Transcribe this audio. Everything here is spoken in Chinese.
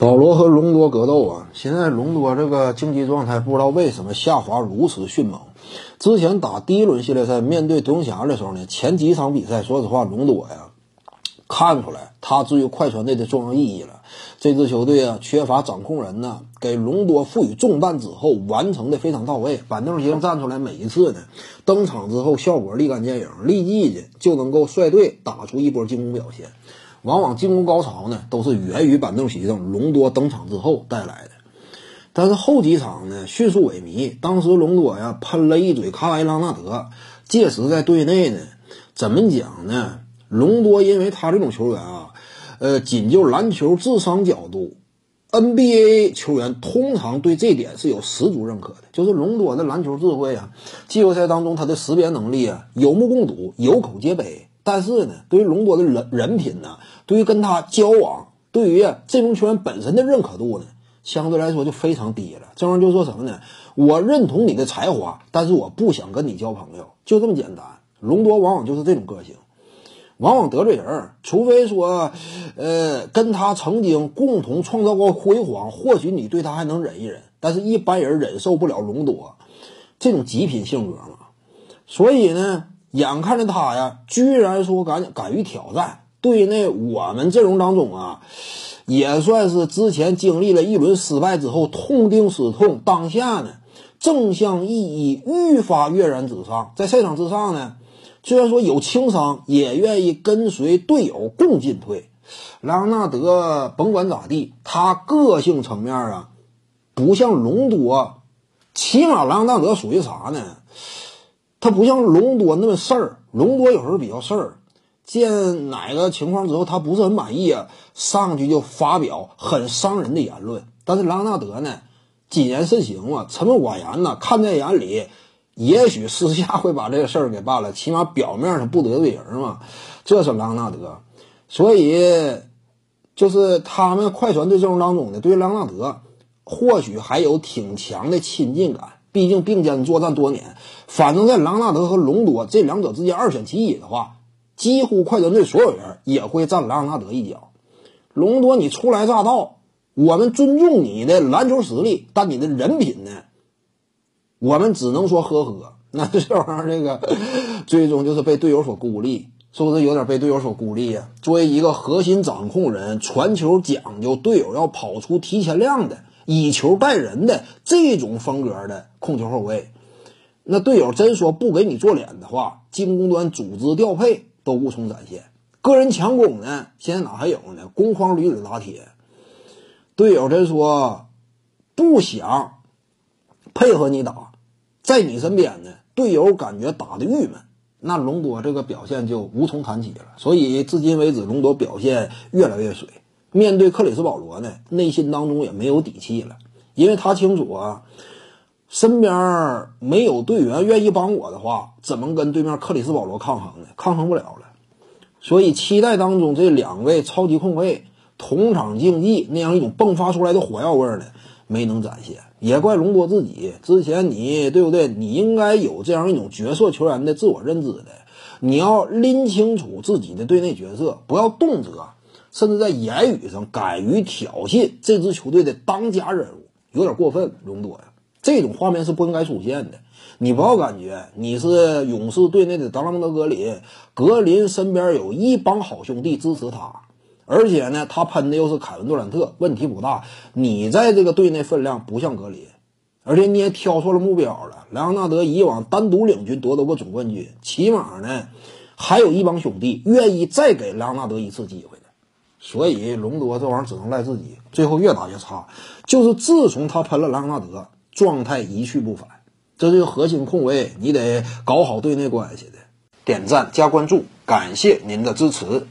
保罗和隆多格斗啊，现在隆多这个竞技状态不知道为什么下滑如此迅猛。之前打第一轮系列赛面对独行侠的时候呢，前几场比赛，说实话，隆多呀看出来他至于快船队的重要意义了。这支球队啊缺乏掌控人呢，给隆多赋予重担之后，完成的非常到位。板凳席站出来，每一次呢登场之后效果立竿见影，立即的就能够率队打出一波进攻表现。往往进攻高潮呢，都是源于板凳席上隆多登场之后带来的。但是后几场呢，迅速萎靡。当时隆多呀喷了一嘴卡瓦伊·朗纳德，届时在队内呢，怎么讲呢？隆多因为他这种球员啊，呃，仅就篮球智商角度，NBA 球员通常对这点是有十足认可的，就是隆多的篮球智慧啊，季后赛当中他的识别能力啊，有目共睹，有口皆碑。但是呢，对于隆多的人人品呢，对于跟他交往，对于这名球员本身的认可度呢，相对来说就非常低了。这玩意儿就说什么呢？我认同你的才华，但是我不想跟你交朋友，就这么简单。隆多往往就是这种个性，往往得罪人。除非说，呃，跟他曾经共同创造过辉煌，或许你对他还能忍一忍。但是一般人忍受不了隆多这种极品性格嘛。所以呢。眼看着他呀，居然说敢敢于挑战，队内我们阵容当中啊，也算是之前经历了一轮失败之后痛定思痛，当下呢正向意义愈发跃然纸上。在赛场之上呢，虽然说有轻伤，也愿意跟随队友共进退。莱昂纳德甭管咋地，他个性层面啊，不像隆多，起码莱昂纳德属于啥呢？他不像隆多那么事儿，隆多有时候比较事儿，见哪个情况之后他不是很满意啊，上去就发表很伤人的言论。但是朗纳德呢，谨言慎行嘛，沉默寡言呢，看在眼里，也许私下会把这个事儿给办了，起码表面上不得罪人嘛。这是朗纳德，所以就是他们快船队阵容当中呢，对朗纳德或许还有挺强的亲近感。毕竟并肩作战多年，反正在朗纳德和隆多这两者之间二选其一的话，几乎快船队所有人也会站朗纳德一脚。隆多，你初来乍到，我们尊重你的篮球实力，但你的人品呢？我们只能说呵呵。那这玩意儿，这个最终就是被队友所孤立，是不是有点被队友所孤立呀？作为一个核心掌控人，传球讲究队友要跑出提前量的。以球带人的这种风格的控球后卫，那队友真说不给你做脸的话，进攻端组织调配都无从展现。个人强攻呢，现在哪还有呢？攻框屡屡打铁，队友真说不想配合你打，在你身边呢，队友感觉打的郁闷，那隆多这个表现就无从谈起了。所以至今为止，隆多表现越来越水。面对克里斯保罗呢，内心当中也没有底气了，因为他清楚啊，身边没有队员愿意帮我的话，怎么跟对面克里斯保罗抗衡呢？抗衡不了了。所以期待当中这两位超级控卫同场竞技那样一种迸发出来的火药味呢，没能展现。也怪隆多自己，之前你对不对？你应该有这样一种角色球员的自我认知的，你要拎清楚自己的队内角色，不要动辄。甚至在言语上敢于挑衅这支球队的当家人物，有点过分。隆多呀，这种画面是不应该出现的。你不要感觉你是勇士队内的德拉蒙德·格林，格林身边有一帮好兄弟支持他，而且呢，他喷的又是凯文·杜兰特，问题不大。你在这个队内分量不像格林，而且你也挑错了目标了。莱昂纳德以往单独领军夺得过总冠军，起码呢，还有一帮兄弟愿意再给莱昂纳德一次机会。所以隆多这玩意儿只能赖自己，最后越打越差。就是自从他喷了莱昂纳德，状态一去不返。这是核心控卫，你得搞好对内关系的。点赞加关注，感谢您的支持。